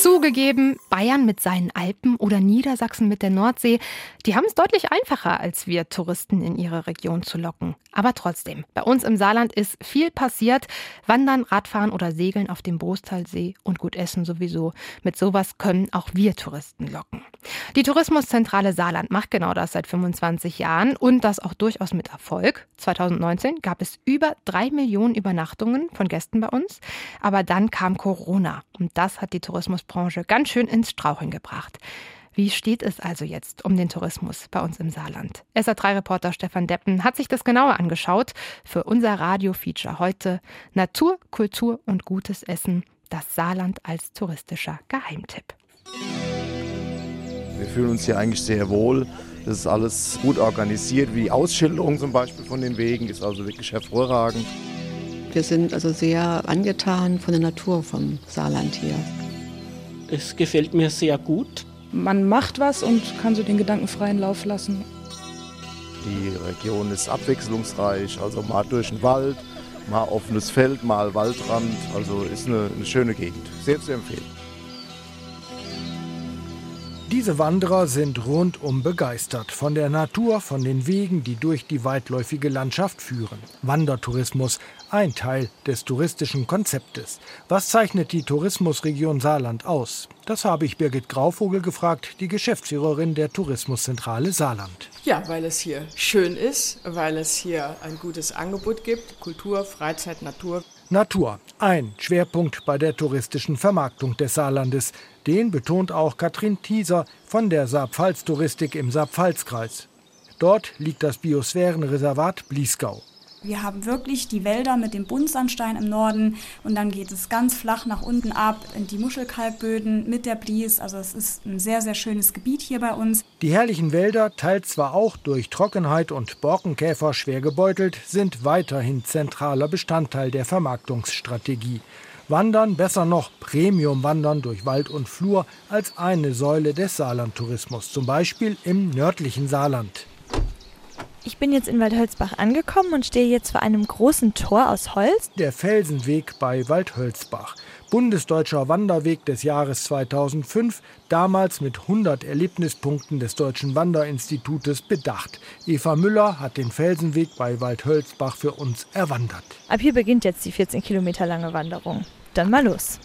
Zugegeben, Bayern mit seinen Alpen oder Niedersachsen mit der Nordsee, die haben es deutlich einfacher, als wir Touristen in ihre Region zu locken. Aber trotzdem, bei uns im Saarland ist viel passiert. Wandern, Radfahren oder Segeln auf dem Brostalsee und gut essen sowieso. Mit sowas können auch wir Touristen locken. Die Tourismuszentrale Saarland macht genau das seit 25 Jahren und das auch durchaus mit Erfolg. 2019 gab es über drei Millionen Übernachtungen von Gästen bei uns. Aber dann kam Corona und das hat die Tourismusbranche ganz schön ins Straucheln gebracht. Wie steht es also jetzt um den Tourismus bei uns im Saarland? SA3-Reporter Stefan Deppen hat sich das genauer angeschaut für unser Radio-Feature heute Natur, Kultur und gutes Essen, das Saarland als touristischer Geheimtipp. Wir fühlen uns hier eigentlich sehr wohl. Das ist alles gut organisiert, wie die Ausschilderung zum Beispiel von den Wegen ist also wirklich hervorragend. Wir sind also sehr angetan von der Natur vom Saarland hier. Es gefällt mir sehr gut man macht was und kann so den Gedanken freien Lauf lassen. Die Region ist abwechslungsreich, also mal durch den Wald, mal offenes Feld, mal Waldrand. Also ist eine, eine schöne Gegend. Sehr zu empfehlen. Diese Wanderer sind rundum begeistert von der Natur, von den Wegen, die durch die weitläufige Landschaft führen. Wandertourismus, ein Teil des touristischen Konzeptes. Was zeichnet die Tourismusregion Saarland aus? Das habe ich Birgit Grauvogel gefragt, die Geschäftsführerin der Tourismuszentrale Saarland. Ja, weil es hier schön ist, weil es hier ein gutes Angebot gibt, Kultur, Freizeit, Natur. Natur, ein Schwerpunkt bei der touristischen Vermarktung des Saarlandes. Den betont auch Katrin Thieser von der Saarpfalz-Touristik im Saarpfalzkreis. Dort liegt das Biosphärenreservat Bliesgau. Wir haben wirklich die Wälder mit dem Buntsandstein im Norden und dann geht es ganz flach nach unten ab in die Muschelkalkböden mit der Blies. Also es ist ein sehr, sehr schönes Gebiet hier bei uns. Die herrlichen Wälder, teils zwar auch durch Trockenheit und Borkenkäfer schwer gebeutelt, sind weiterhin zentraler Bestandteil der Vermarktungsstrategie. Wandern, besser noch Premium-Wandern durch Wald und Flur als eine Säule des Saarlandtourismus, zum Beispiel im nördlichen Saarland. Ich bin jetzt in Waldhölzbach angekommen und stehe jetzt vor einem großen Tor aus Holz. Der Felsenweg bei Waldhölzbach. Bundesdeutscher Wanderweg des Jahres 2005, damals mit 100 Erlebnispunkten des Deutschen Wanderinstitutes bedacht. Eva Müller hat den Felsenweg bei Waldhölzbach für uns erwandert. Ab hier beginnt jetzt die 14 Kilometer lange Wanderung. Dann mal los.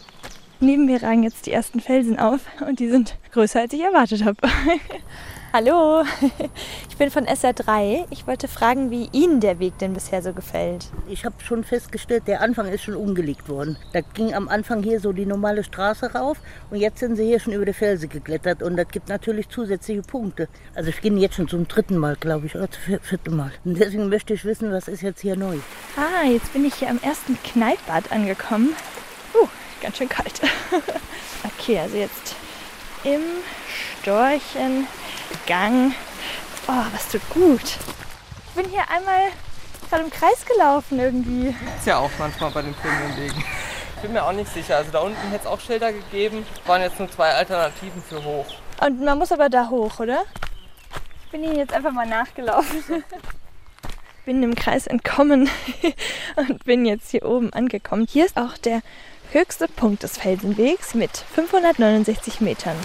Neben mir ragen jetzt die ersten Felsen auf und die sind größer, als ich erwartet habe. Hallo, ich bin von SR3. Ich wollte fragen, wie Ihnen der Weg denn bisher so gefällt. Ich habe schon festgestellt, der Anfang ist schon umgelegt worden. Da ging am Anfang hier so die normale Straße rauf und jetzt sind sie hier schon über die Felsen geklettert und das gibt natürlich zusätzliche Punkte. Also ich gehe jetzt schon zum dritten Mal, glaube ich, oder zum vierten Mal. Und deswegen möchte ich wissen, was ist jetzt hier neu. Ah, jetzt bin ich hier am ersten Kneippbad angekommen. Ganz schön kalt. okay, also jetzt im Storchen Gang. Oh, was tut gut. Ich bin hier einmal gerade im Kreis gelaufen irgendwie. Ist ja auch manchmal bei den Premiumwegen. Ich bin mir auch nicht sicher. Also da unten hätte es auch Schilder gegeben. Waren jetzt nur zwei Alternativen für hoch. Und man muss aber da hoch, oder? Ich bin hier jetzt einfach mal nachgelaufen. bin im Kreis entkommen und bin jetzt hier oben angekommen. Hier ist auch der höchste Punkt des Felsenwegs mit 569 Metern.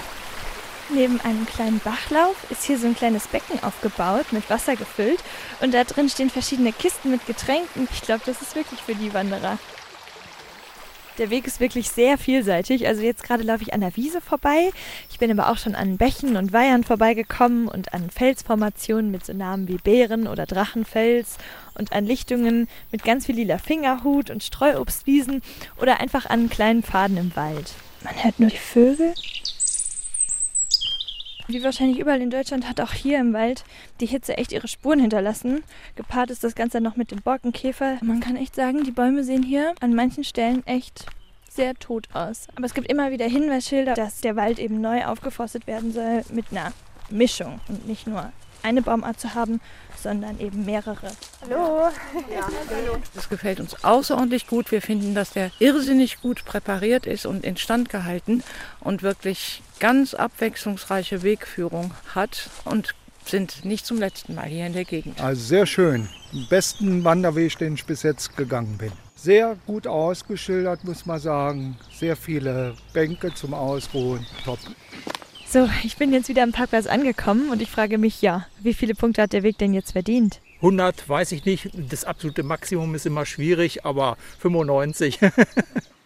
Neben einem kleinen Bachlauf ist hier so ein kleines Becken aufgebaut, mit Wasser gefüllt. Und da drin stehen verschiedene Kisten mit Getränken. Ich glaube, das ist wirklich für die Wanderer. Der Weg ist wirklich sehr vielseitig. Also jetzt gerade laufe ich an der Wiese vorbei. Ich bin aber auch schon an Bächen und Weihern vorbeigekommen und an Felsformationen mit so Namen wie Bären oder Drachenfels und an Lichtungen mit ganz viel lila Fingerhut und Streuobstwiesen oder einfach an kleinen Pfaden im Wald. Man hört nur die Vögel wie wahrscheinlich überall in Deutschland hat auch hier im Wald die Hitze echt ihre Spuren hinterlassen. Gepaart ist das Ganze noch mit dem Borkenkäfer. Man kann echt sagen, die Bäume sehen hier an manchen Stellen echt sehr tot aus. Aber es gibt immer wieder Hinweisschilder, dass der Wald eben neu aufgeforstet werden soll mit einer Mischung und nicht nur eine Baumart zu haben, sondern eben mehrere. Hallo. Ja, hallo. Das gefällt uns außerordentlich gut. Wir finden, dass der irrsinnig gut präpariert ist und instand gehalten und wirklich ganz abwechslungsreiche Wegführung hat und sind nicht zum letzten Mal hier in der Gegend. Also sehr schön. Den besten Wanderweg, den ich bis jetzt gegangen bin. Sehr gut ausgeschildert, muss man sagen. Sehr viele Bänke zum Ausruhen. Top. So, ich bin jetzt wieder am Parkplatz angekommen und ich frage mich, ja, wie viele Punkte hat der Weg denn jetzt verdient? 100 weiß ich nicht. Das absolute Maximum ist immer schwierig, aber 95.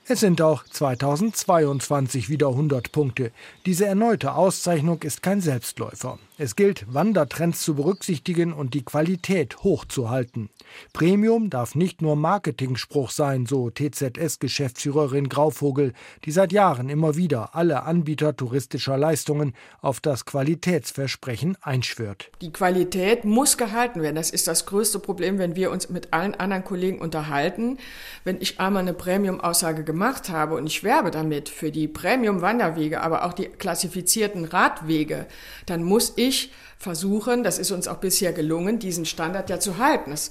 Es sind auch 2022 wieder 100 Punkte. Diese erneute Auszeichnung ist kein Selbstläufer. Es gilt, Wandertrends zu berücksichtigen und die Qualität hochzuhalten. Premium darf nicht nur Marketingspruch sein, so TZS-Geschäftsführerin Grauvogel, die seit Jahren immer wieder alle Anbieter touristischer Leistungen auf das Qualitätsversprechen einschwört. Die Qualität muss gehalten werden. Das ist das größte Problem, wenn wir uns mit allen anderen Kollegen unterhalten. Wenn ich einmal eine Premium-Aussage gemacht habe und ich werbe damit für die Premium-Wanderwege, aber auch die klassifizierten Radwege, dann muss ich ich versuchen, das ist uns auch bisher gelungen, diesen Standard ja zu halten. Das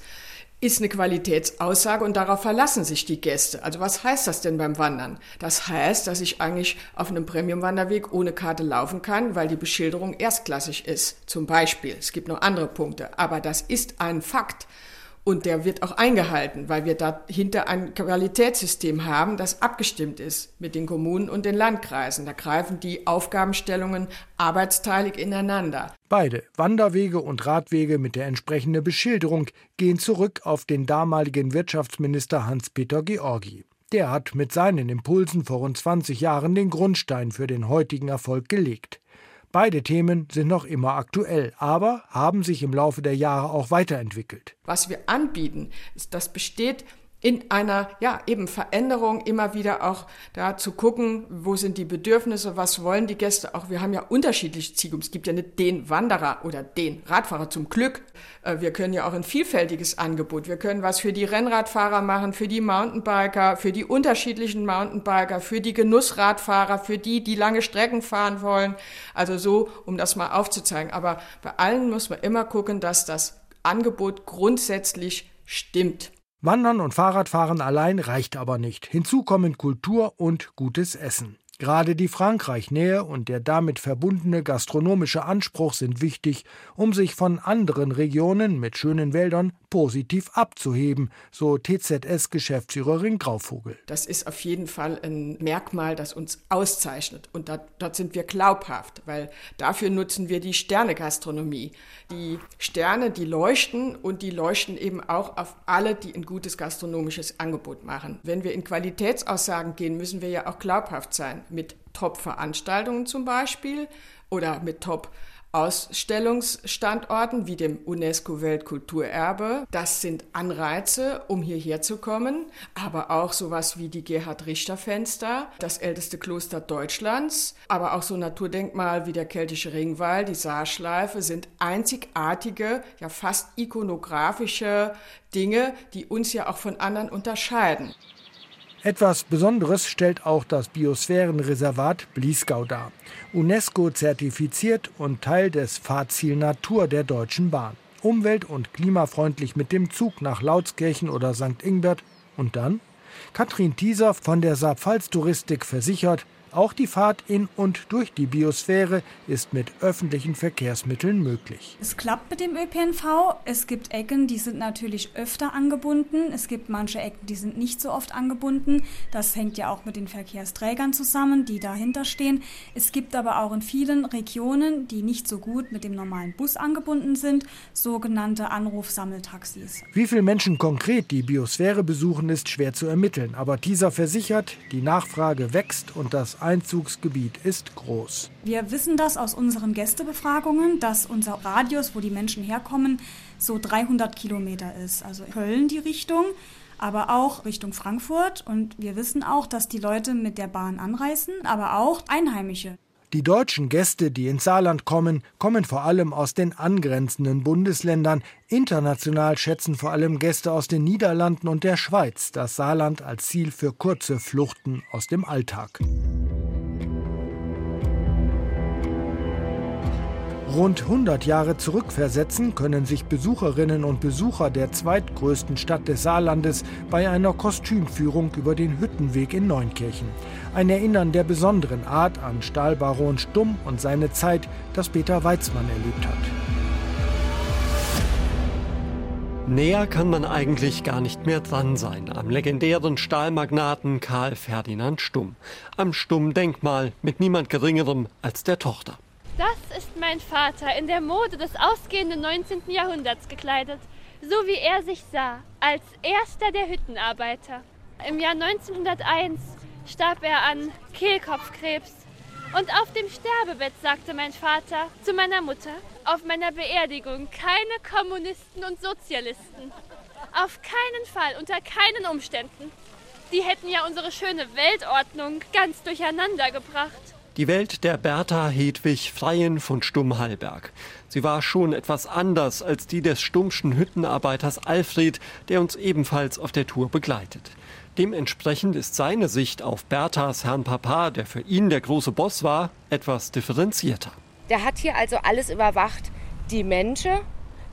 ist eine Qualitätsaussage und darauf verlassen sich die Gäste. Also was heißt das denn beim Wandern? Das heißt, dass ich eigentlich auf einem Premium-Wanderweg ohne Karte laufen kann, weil die Beschilderung erstklassig ist. Zum Beispiel. Es gibt noch andere Punkte. Aber das ist ein Fakt. Und der wird auch eingehalten, weil wir dahinter ein Qualitätssystem haben, das abgestimmt ist mit den Kommunen und den Landkreisen. Da greifen die Aufgabenstellungen arbeitsteilig ineinander. Beide, Wanderwege und Radwege mit der entsprechenden Beschilderung, gehen zurück auf den damaligen Wirtschaftsminister Hans-Peter Georgi. Der hat mit seinen Impulsen vor rund 20 Jahren den Grundstein für den heutigen Erfolg gelegt. Beide Themen sind noch immer aktuell, aber haben sich im Laufe der Jahre auch weiterentwickelt. Was wir anbieten, ist, das besteht in einer, ja, eben Veränderung immer wieder auch da zu gucken, wo sind die Bedürfnisse, was wollen die Gäste auch. Wir haben ja unterschiedliche Zielgruppen. Es gibt ja nicht den Wanderer oder den Radfahrer zum Glück. Äh, wir können ja auch ein vielfältiges Angebot. Wir können was für die Rennradfahrer machen, für die Mountainbiker, für die unterschiedlichen Mountainbiker, für die Genussradfahrer, für die, die lange Strecken fahren wollen. Also so, um das mal aufzuzeigen. Aber bei allen muss man immer gucken, dass das Angebot grundsätzlich stimmt. Wandern und Fahrradfahren allein reicht aber nicht. Hinzu kommen Kultur und gutes Essen. Gerade die Frankreich-Nähe und der damit verbundene gastronomische Anspruch sind wichtig, um sich von anderen Regionen mit schönen Wäldern positiv abzuheben, so TZS-Geschäftsführerin Grauvogel. Das ist auf jeden Fall ein Merkmal, das uns auszeichnet. Und da, dort sind wir glaubhaft, weil dafür nutzen wir die Sterne-Gastronomie. Die Sterne, die leuchten und die leuchten eben auch auf alle, die ein gutes gastronomisches Angebot machen. Wenn wir in Qualitätsaussagen gehen, müssen wir ja auch glaubhaft sein mit Top-Veranstaltungen zum Beispiel oder mit Top- Ausstellungsstandorten wie dem UNESCO-Weltkulturerbe. Das sind Anreize, um hierher zu kommen, aber auch sowas wie die Gerhard-Richter-Fenster, das älteste Kloster Deutschlands, aber auch so Naturdenkmal wie der keltische Ringwall, die Saarschleife sind einzigartige, ja fast ikonografische Dinge, die uns ja auch von anderen unterscheiden. Etwas Besonderes stellt auch das Biosphärenreservat Bliesgau dar. UNESCO zertifiziert und Teil des Fahrziel Natur der Deutschen Bahn. Umwelt- und klimafreundlich mit dem Zug nach Lautskirchen oder St. Ingbert. Und dann? Katrin Thieser von der Saarpfalz Touristik versichert, auch die Fahrt in und durch die Biosphäre ist mit öffentlichen Verkehrsmitteln möglich. Es klappt mit dem ÖPNV. Es gibt Ecken, die sind natürlich öfter angebunden. Es gibt manche Ecken, die sind nicht so oft angebunden. Das hängt ja auch mit den Verkehrsträgern zusammen, die dahinter stehen. Es gibt aber auch in vielen Regionen, die nicht so gut mit dem normalen Bus angebunden sind, sogenannte Anrufsammeltaxis. Wie viele Menschen konkret die Biosphäre besuchen, ist schwer zu ermitteln. Aber dieser versichert, die Nachfrage wächst und das Einzugsgebiet ist groß. Wir wissen das aus unseren Gästebefragungen, dass unser Radius, wo die Menschen herkommen, so 300 Kilometer ist. Also Köln die Richtung, aber auch Richtung Frankfurt. Und wir wissen auch, dass die Leute mit der Bahn anreisen, aber auch Einheimische. Die deutschen Gäste, die ins Saarland kommen, kommen vor allem aus den angrenzenden Bundesländern. International schätzen vor allem Gäste aus den Niederlanden und der Schweiz das Saarland als Ziel für kurze Fluchten aus dem Alltag. Rund 100 Jahre zurückversetzen können sich Besucherinnen und Besucher der zweitgrößten Stadt des Saarlandes bei einer Kostümführung über den Hüttenweg in Neunkirchen. Ein Erinnern der besonderen Art an Stahlbaron Stumm und seine Zeit, das Peter Weizmann erlebt hat. Näher kann man eigentlich gar nicht mehr dran sein am legendären Stahlmagnaten Karl Ferdinand Stumm. Am Stumm-Denkmal mit niemand Geringerem als der Tochter. Das ist mein Vater in der Mode des ausgehenden 19. Jahrhunderts gekleidet, so wie er sich sah, als erster der Hüttenarbeiter. Im Jahr 1901 starb er an Kehlkopfkrebs. Und auf dem Sterbebett sagte mein Vater zu meiner Mutter, auf meiner Beerdigung keine Kommunisten und Sozialisten. Auf keinen Fall, unter keinen Umständen. Die hätten ja unsere schöne Weltordnung ganz durcheinander gebracht. Die Welt der Bertha Hedwig Freien von Stumm-Hallberg. Sie war schon etwas anders als die des stummschen Hüttenarbeiters Alfred, der uns ebenfalls auf der Tour begleitet. Dementsprechend ist seine Sicht auf Berthas Herrn Papa, der für ihn der große Boss war, etwas differenzierter. Der hat hier also alles überwacht. Die Menschen,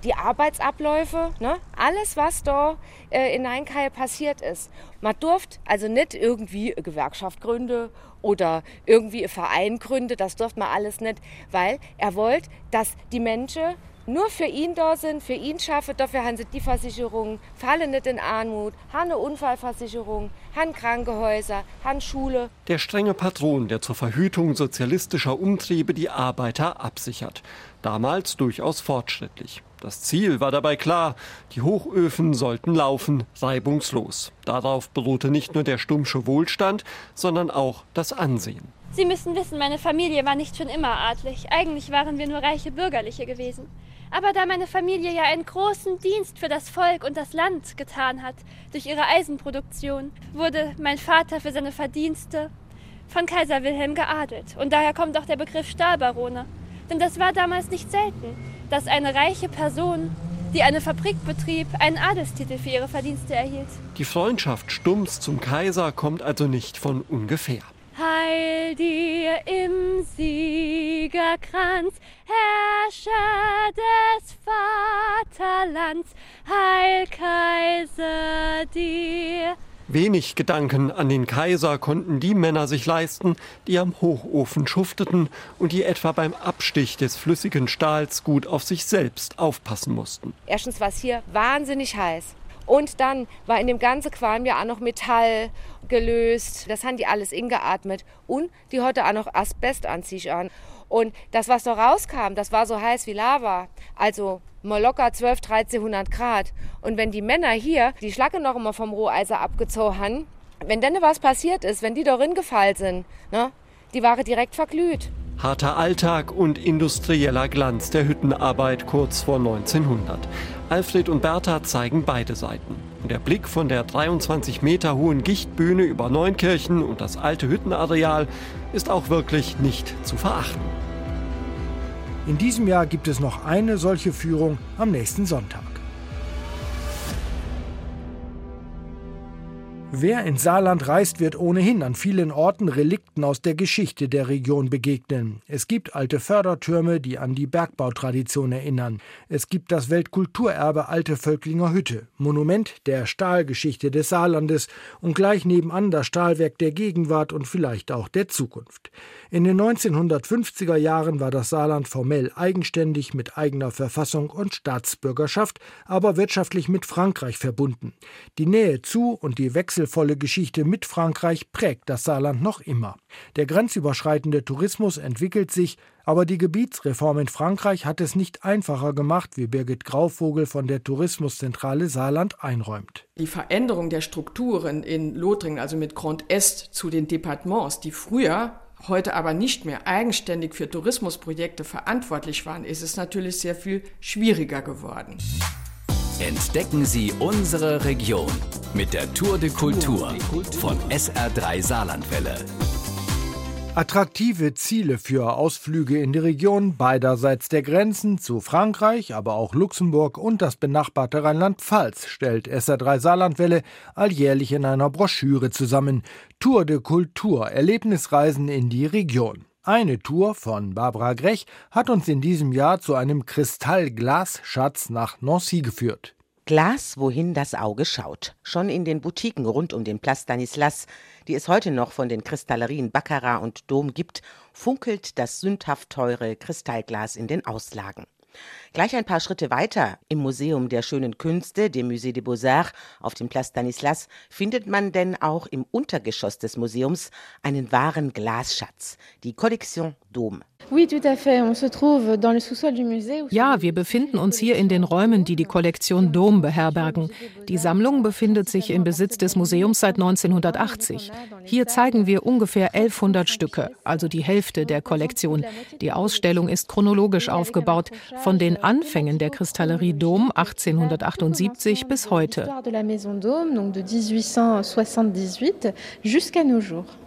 die Arbeitsabläufe, ne? alles, was da äh, in Neinkai passiert ist. Man durfte also nicht irgendwie eine Gewerkschaft gründen oder irgendwie einen Verein gründen, das durfte man alles nicht, weil er wollte, dass die Menschen nur für ihn da sind, für ihn schaffen. Dafür haben sie die Versicherung, fallen nicht in Armut, haben eine Unfallversicherung, haben Krankenhäuser, haben Schule. Der strenge Patron, der zur Verhütung sozialistischer Umtriebe die Arbeiter absichert. Damals durchaus fortschrittlich. Das Ziel war dabei klar, die Hochöfen sollten laufen, reibungslos. Darauf beruhte nicht nur der stummsche Wohlstand, sondern auch das Ansehen. Sie müssen wissen, meine Familie war nicht schon immer adlig. Eigentlich waren wir nur reiche Bürgerliche gewesen. Aber da meine Familie ja einen großen Dienst für das Volk und das Land getan hat, durch ihre Eisenproduktion, wurde mein Vater für seine Verdienste von Kaiser Wilhelm geadelt. Und daher kommt auch der Begriff Stahlbarone. Denn das war damals nicht selten, dass eine reiche Person, die eine Fabrik betrieb, einen Adelstitel für ihre Verdienste erhielt. Die Freundschaft Stumms zum Kaiser kommt also nicht von ungefähr. Heil dir im Siegerkranz, Herrscher des Vaterlands, Heil Kaiser dir. Wenig Gedanken an den Kaiser konnten die Männer sich leisten, die am Hochofen schufteten und die etwa beim Abstich des flüssigen Stahls gut auf sich selbst aufpassen mussten. Erstens war es hier wahnsinnig heiß. Und dann war in dem ganzen Qualm ja auch noch Metall gelöst. Das haben die alles ingeatmet. Und die hatte auch noch Asbest an sich an. Und das, was da rauskam, das war so heiß wie Lava. Also mal locker 12, 1300 Grad. Und wenn die Männer hier die Schlacke noch immer vom Roheiser abgezogen haben, wenn dann was passiert ist, wenn die da gefallen sind, ne, die waren direkt verglüht. Harter Alltag und industrieller Glanz der Hüttenarbeit kurz vor 1900. Alfred und Bertha zeigen beide Seiten. Der Blick von der 23 Meter hohen Gichtbühne über Neunkirchen und das alte Hüttenareal ist auch wirklich nicht zu verachten. In diesem Jahr gibt es noch eine solche Führung am nächsten Sonntag. Wer ins Saarland reist, wird ohnehin an vielen Orten Relikten aus der Geschichte der Region begegnen. Es gibt alte Fördertürme, die an die Bergbautradition erinnern. Es gibt das Weltkulturerbe Alte Völklinger Hütte, Monument der Stahlgeschichte des Saarlandes und gleich nebenan das Stahlwerk der Gegenwart und vielleicht auch der Zukunft. In den 1950er Jahren war das Saarland formell eigenständig mit eigener Verfassung und Staatsbürgerschaft, aber wirtschaftlich mit Frankreich verbunden. Die Nähe zu und die Wechsel wechselvolle Geschichte mit Frankreich prägt das Saarland noch immer. Der grenzüberschreitende Tourismus entwickelt sich, aber die Gebietsreform in Frankreich hat es nicht einfacher gemacht, wie Birgit Grauvogel von der Tourismuszentrale Saarland einräumt. Die Veränderung der Strukturen in Lothringen, also mit Grand Est zu den Departements, die früher heute aber nicht mehr eigenständig für Tourismusprojekte verantwortlich waren, ist es natürlich sehr viel schwieriger geworden. Entdecken Sie unsere Region mit der Tour de Kultur von SR3 Saarlandwelle. Attraktive Ziele für Ausflüge in die Region beiderseits der Grenzen zu Frankreich, aber auch Luxemburg und das benachbarte Rheinland-Pfalz stellt SR3 Saarlandwelle alljährlich in einer Broschüre zusammen. Tour de Kultur, Erlebnisreisen in die Region. Eine Tour von Barbara Grech hat uns in diesem Jahr zu einem Kristallglasschatz nach Nancy geführt. Glas, wohin das Auge schaut. Schon in den Boutiquen rund um den Place Stanislas, die es heute noch von den Kristallerien Baccarat und Dom gibt, funkelt das sündhaft teure Kristallglas in den Auslagen. Gleich ein paar Schritte weiter im Museum der schönen Künste, dem Musée des Beaux-Arts auf dem Place Stanislas, findet man denn auch im Untergeschoss des Museums einen wahren Glasschatz, die Collection Dôme. Ja, wir befinden uns hier in den Räumen, die die Kollektion Dom beherbergen. Die Sammlung befindet sich im Besitz des Museums seit 1980. Hier zeigen wir ungefähr 1100 Stücke, also die Hälfte der Kollektion. Die Ausstellung ist chronologisch aufgebaut, von den Anfängen der Kristallerie Dom 1878 bis heute.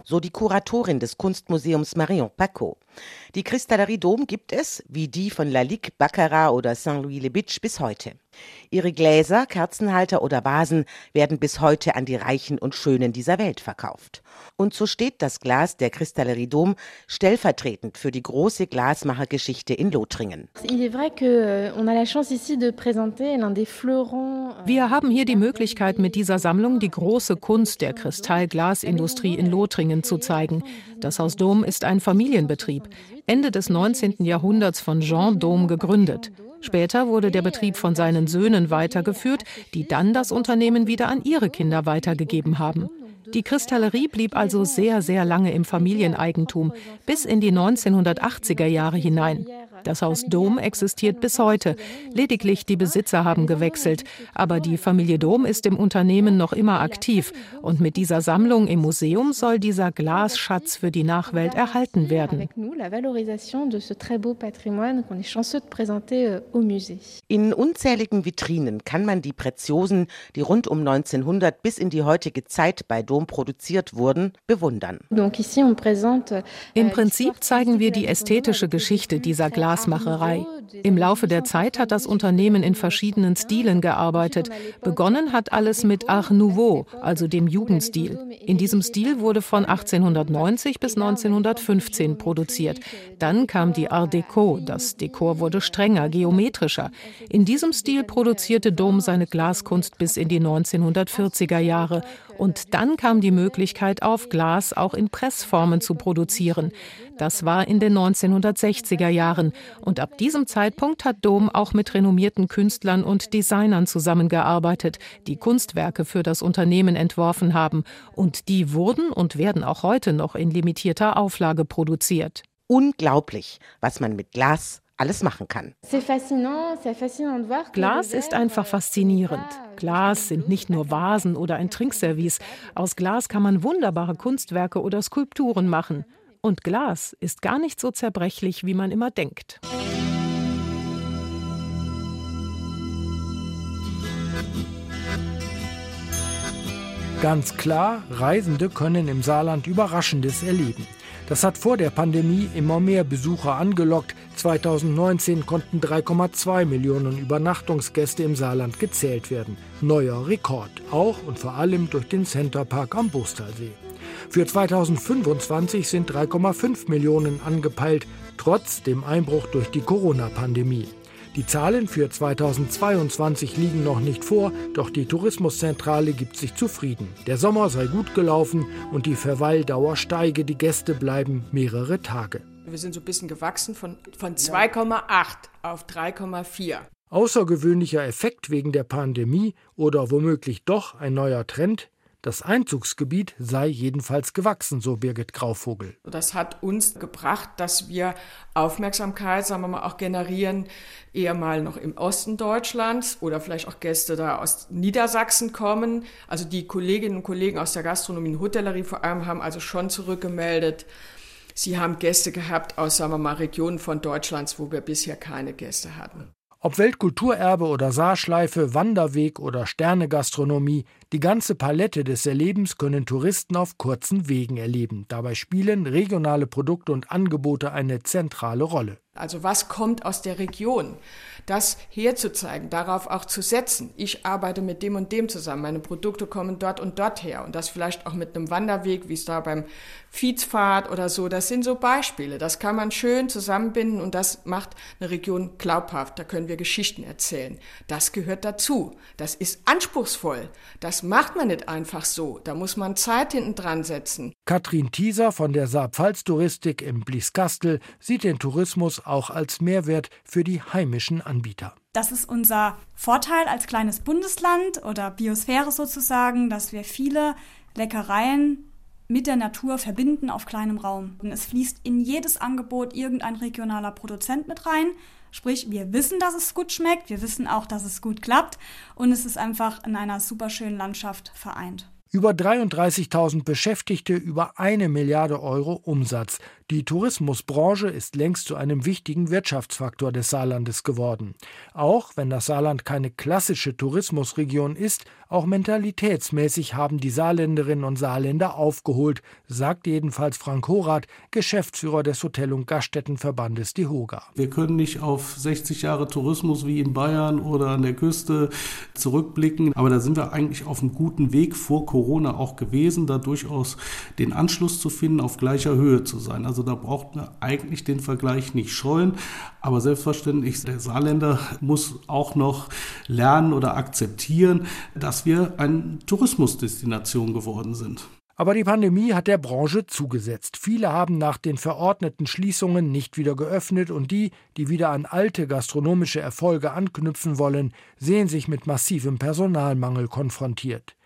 So die Kuratorin des Kunstmuseums Marion Paco. Die Kristallerie Dom gibt es, wie die von Lalique, Baccarat oder Saint-Louis-le-Bitch, bis heute. Ihre Gläser, Kerzenhalter oder Vasen werden bis heute an die Reichen und Schönen dieser Welt verkauft. Und so steht das Glas der Kristallerie Dom stellvertretend für die große Glasmachergeschichte in Lothringen. Euh, Wir haben hier die Möglichkeit, mit dieser Sammlung die große Kunst der Kristallglasindustrie in Lothringen zu zeigen. Das Haus Dom ist ein Familienbetrieb, Ende des 19. Jahrhunderts von Jean Dom gegründet. Später wurde der Betrieb von seinen Söhnen weitergeführt, die dann das Unternehmen wieder an ihre Kinder weitergegeben haben. Die Kristallerie blieb also sehr, sehr lange im Familieneigentum, bis in die 1980er Jahre hinein. Das Haus Dom existiert bis heute. Lediglich die Besitzer haben gewechselt. Aber die Familie Dom ist im Unternehmen noch immer aktiv. Und mit dieser Sammlung im Museum soll dieser Glasschatz für die Nachwelt erhalten werden. Euh, in unzähligen Vitrinen kann man die Preziosen, die rund um 1900 bis in die heutige Zeit bei Dom produziert wurden, bewundern. Im Prinzip zeigen wir die ästhetische Geschichte dieser Glasmacherei. Im Laufe der Zeit hat das Unternehmen in verschiedenen Stilen gearbeitet. Begonnen hat alles mit Art Nouveau, also dem Jugendstil. In diesem Stil wurde von 1890 bis 1915 produziert. Dann kam die Art Deco. Das Dekor wurde strenger, geometrischer. In diesem Stil produzierte Dom seine Glaskunst bis in die 1940er Jahre. Und dann kam die Möglichkeit auf, Glas auch in Pressformen zu produzieren. Das war in den 1960er Jahren. Und ab diesem Zeitpunkt hat Dom auch mit renommierten Künstlern und Designern zusammengearbeitet, die Kunstwerke für das Unternehmen entworfen haben. Und die wurden und werden auch heute noch in limitierter Auflage produziert. Unglaublich, was man mit Glas alles machen kann. Glas ist einfach faszinierend. Glas sind nicht nur Vasen oder ein Trinkservice. Aus Glas kann man wunderbare Kunstwerke oder Skulpturen machen. Und Glas ist gar nicht so zerbrechlich, wie man immer denkt. Ganz klar, Reisende können im Saarland Überraschendes erleben. Das hat vor der Pandemie immer mehr Besucher angelockt. 2019 konnten 3,2 Millionen Übernachtungsgäste im Saarland gezählt werden. Neuer Rekord, auch und vor allem durch den Centerpark am Bustalsee. Für 2025 sind 3,5 Millionen angepeilt, trotz dem Einbruch durch die Corona-Pandemie. Die Zahlen für 2022 liegen noch nicht vor, doch die Tourismuszentrale gibt sich zufrieden. Der Sommer sei gut gelaufen und die Verweildauer steige, die Gäste bleiben mehrere Tage. Wir sind so ein bisschen gewachsen von, von 2,8 auf 3,4. Außergewöhnlicher Effekt wegen der Pandemie oder womöglich doch ein neuer Trend, das Einzugsgebiet sei jedenfalls gewachsen, so Birgit Grauvogel. Das hat uns gebracht, dass wir Aufmerksamkeit, sagen wir mal, auch generieren, eher mal noch im Osten Deutschlands oder vielleicht auch Gäste da aus Niedersachsen kommen. Also die Kolleginnen und Kollegen aus der Gastronomie und Hotellerie vor allem haben also schon zurückgemeldet, sie haben Gäste gehabt aus, sagen wir mal, Regionen von Deutschlands, wo wir bisher keine Gäste hatten. Ob Weltkulturerbe oder Saarschleife, Wanderweg oder Sternegastronomie, die ganze Palette des Erlebens können Touristen auf kurzen Wegen erleben. Dabei spielen regionale Produkte und Angebote eine zentrale Rolle. Also was kommt aus der Region? Das herzuzeigen, darauf auch zu setzen. Ich arbeite mit dem und dem zusammen. Meine Produkte kommen dort und dort her. Und das vielleicht auch mit einem Wanderweg, wie es da beim Viehfahrt oder so. Das sind so Beispiele. Das kann man schön zusammenbinden und das macht eine Region glaubhaft. Da können wir Geschichten erzählen. Das gehört dazu. Das ist anspruchsvoll. Das macht man nicht einfach so. Da muss man Zeit hinten dran setzen. Katrin Thieser von der Saarpfalz-Touristik im Blieskastel sieht den Tourismus auch als Mehrwert für die heimischen Anbieter. Das ist unser Vorteil als kleines Bundesland oder Biosphäre sozusagen, dass wir viele Leckereien mit der Natur verbinden auf kleinem Raum. Und es fließt in jedes Angebot irgendein regionaler Produzent mit rein. Sprich, wir wissen, dass es gut schmeckt, wir wissen auch, dass es gut klappt und es ist einfach in einer super schönen Landschaft vereint. Über 33.000 Beschäftigte, über eine Milliarde Euro Umsatz. Die Tourismusbranche ist längst zu einem wichtigen Wirtschaftsfaktor des Saarlandes geworden. Auch wenn das Saarland keine klassische Tourismusregion ist, auch mentalitätsmäßig haben die Saarländerinnen und Saarländer aufgeholt, sagt jedenfalls Frank Horath, Geschäftsführer des Hotel- und Gaststättenverbandes Die Hoga. Wir können nicht auf 60 Jahre Tourismus wie in Bayern oder an der Küste zurückblicken, aber da sind wir eigentlich auf einem guten Weg vor Corona auch gewesen, da durchaus den Anschluss zu finden, auf gleicher Höhe zu sein. Also da braucht man eigentlich den Vergleich nicht scheuen. Aber selbstverständlich, der Saarländer muss auch noch lernen oder akzeptieren, dass wir eine Tourismusdestination geworden sind. Aber die Pandemie hat der Branche zugesetzt. Viele haben nach den verordneten Schließungen nicht wieder geöffnet und die, die wieder an alte gastronomische Erfolge anknüpfen wollen, sehen sich mit massivem Personalmangel konfrontiert.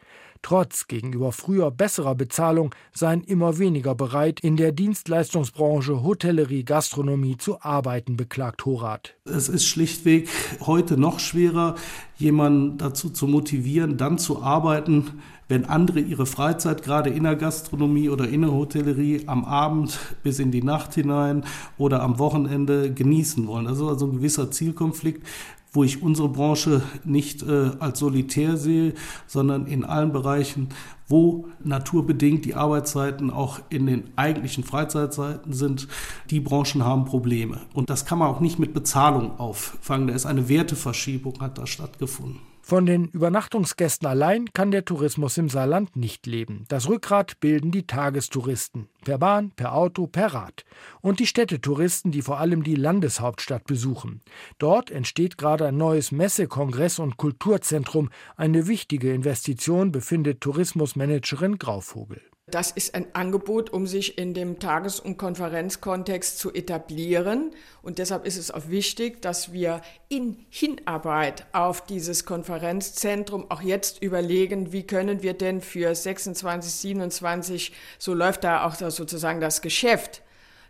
Trotz gegenüber früher besserer Bezahlung seien immer weniger bereit, in der Dienstleistungsbranche Hotellerie, Gastronomie zu arbeiten, beklagt Horath. Es ist schlichtweg heute noch schwerer, jemanden dazu zu motivieren, dann zu arbeiten, wenn andere ihre Freizeit gerade in der Gastronomie oder in der Hotellerie am Abend bis in die Nacht hinein oder am Wochenende genießen wollen. Also, also ein gewisser Zielkonflikt, wo ich unsere Branche nicht äh, als solitär sehe, sondern in allen Bereichen, wo naturbedingt die Arbeitszeiten auch in den eigentlichen Freizeitzeiten sind, die Branchen haben Probleme. Und das kann man auch nicht mit Bezahlung auffangen. Da ist eine Werteverschiebung, hat da stattgefunden. Von den Übernachtungsgästen allein kann der Tourismus im Saarland nicht leben. Das Rückgrat bilden die Tagestouristen. Per Bahn, per Auto, per Rad. Und die Städtetouristen, die vor allem die Landeshauptstadt besuchen. Dort entsteht gerade ein neues Messe-, Kongress- und Kulturzentrum. Eine wichtige Investition befindet Tourismusmanagerin Grauvogel. Das ist ein Angebot, um sich in dem Tages- und Konferenzkontext zu etablieren. Und deshalb ist es auch wichtig, dass wir in Hinarbeit auf dieses Konferenzzentrum auch jetzt überlegen, wie können wir denn für 26, 27, so läuft da auch sozusagen das Geschäft,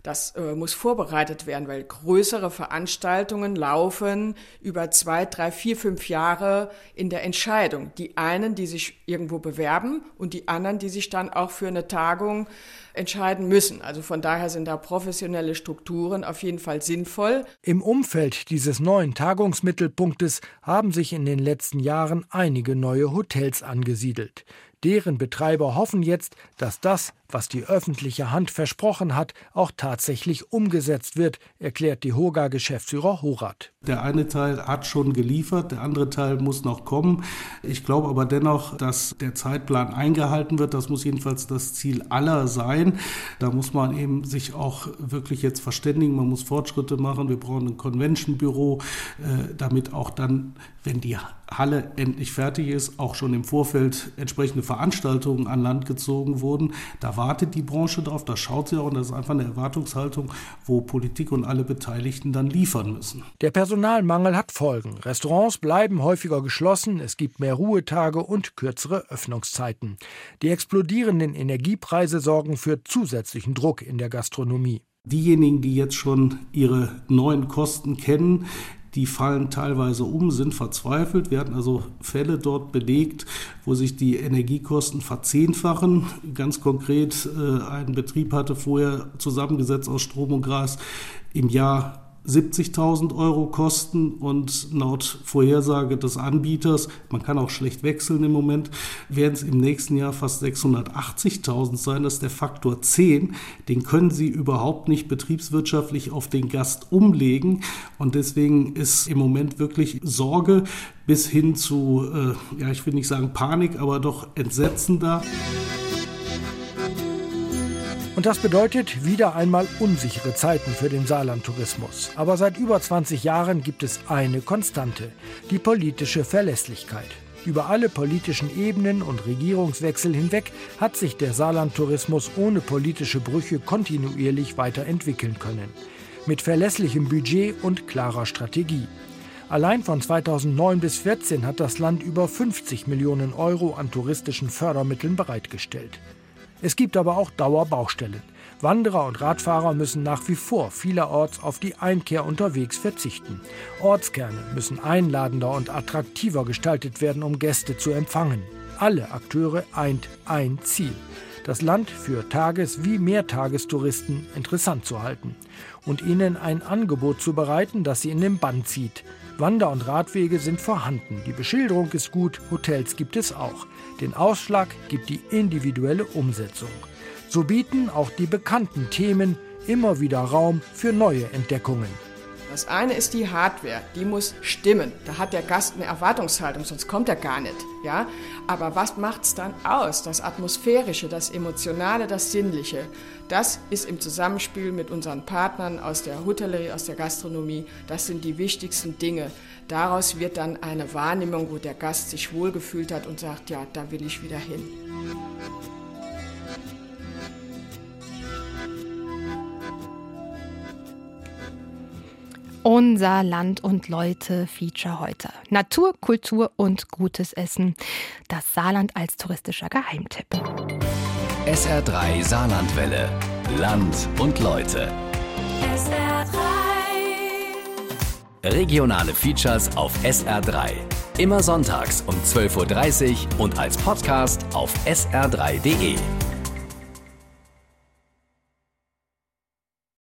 das äh, muss vorbereitet werden, weil größere Veranstaltungen laufen über zwei, drei, vier, fünf Jahre in der Entscheidung. Die einen, die sich irgendwo bewerben und die anderen, die sich dann auch für eine Tagung entscheiden müssen. Also von daher sind da professionelle Strukturen auf jeden Fall sinnvoll. Im Umfeld dieses neuen Tagungsmittelpunktes haben sich in den letzten Jahren einige neue Hotels angesiedelt. Deren Betreiber hoffen jetzt, dass das, was die öffentliche Hand versprochen hat, auch tatsächlich umgesetzt wird, erklärt die Hoga-Geschäftsführer Horath. Der eine Teil hat schon geliefert, der andere Teil muss noch kommen. Ich glaube aber dennoch, dass der Zeitplan eingehalten wird. Das muss jedenfalls das Ziel aller sein. Da muss man eben sich auch wirklich jetzt verständigen. Man muss Fortschritte machen. Wir brauchen ein Convention-Büro, äh, damit auch dann, wenn die Halle endlich fertig ist, auch schon im Vorfeld entsprechende Veranstaltungen an Land gezogen wurden. Da wartet die Branche drauf, da schaut sie auch und das ist einfach eine Erwartungshaltung, wo Politik und alle Beteiligten dann liefern müssen. Der Personalmangel hat Folgen. Restaurants bleiben häufiger geschlossen, es gibt mehr Ruhetage und kürzere Öffnungszeiten. Die explodierenden Energiepreise sorgen für zusätzlichen Druck in der Gastronomie. Diejenigen, die jetzt schon ihre neuen Kosten kennen, die fallen teilweise um, sind verzweifelt. Wir hatten also Fälle dort belegt, wo sich die Energiekosten verzehnfachen. Ganz konkret, äh, ein Betrieb hatte vorher zusammengesetzt aus Strom und Gas im Jahr 70.000 Euro kosten und laut Vorhersage des Anbieters, man kann auch schlecht wechseln im Moment, werden es im nächsten Jahr fast 680.000 sein. Das ist der Faktor 10. Den können Sie überhaupt nicht betriebswirtschaftlich auf den Gast umlegen. Und deswegen ist im Moment wirklich Sorge bis hin zu, äh, ja, ich will nicht sagen Panik, aber doch Entsetzen da. Und das bedeutet wieder einmal unsichere Zeiten für den Saarlandtourismus. Aber seit über 20 Jahren gibt es eine Konstante, die politische Verlässlichkeit. Über alle politischen Ebenen und Regierungswechsel hinweg hat sich der Saarlandtourismus ohne politische Brüche kontinuierlich weiterentwickeln können. mit verlässlichem Budget und klarer Strategie. Allein von 2009 bis 2014 hat das Land über 50 Millionen Euro an touristischen Fördermitteln bereitgestellt. Es gibt aber auch Dauerbaustellen. Wanderer und Radfahrer müssen nach wie vor vielerorts auf die Einkehr unterwegs verzichten. Ortskerne müssen einladender und attraktiver gestaltet werden, um Gäste zu empfangen. Alle Akteure eint ein Ziel das Land für Tages- wie Mehrtagestouristen interessant zu halten und ihnen ein Angebot zu bereiten, das sie in den Bann zieht. Wander- und Radwege sind vorhanden, die Beschilderung ist gut, Hotels gibt es auch. Den Ausschlag gibt die individuelle Umsetzung. So bieten auch die bekannten Themen immer wieder Raum für neue Entdeckungen. Das eine ist die Hardware, die muss stimmen. Da hat der Gast eine Erwartungshaltung, sonst kommt er gar nicht. Ja? Aber was macht es dann aus? Das Atmosphärische, das Emotionale, das Sinnliche. Das ist im Zusammenspiel mit unseren Partnern aus der Hotellerie, aus der Gastronomie, das sind die wichtigsten Dinge. Daraus wird dann eine Wahrnehmung, wo der Gast sich wohlgefühlt hat und sagt, ja, da will ich wieder hin. Unser Land und Leute Feature heute. Natur, Kultur und gutes Essen. Das Saarland als touristischer Geheimtipp. SR3 Saarlandwelle. Land und Leute. SR3. Regionale Features auf SR3. Immer sonntags um 12.30 Uhr und als Podcast auf sr3.de.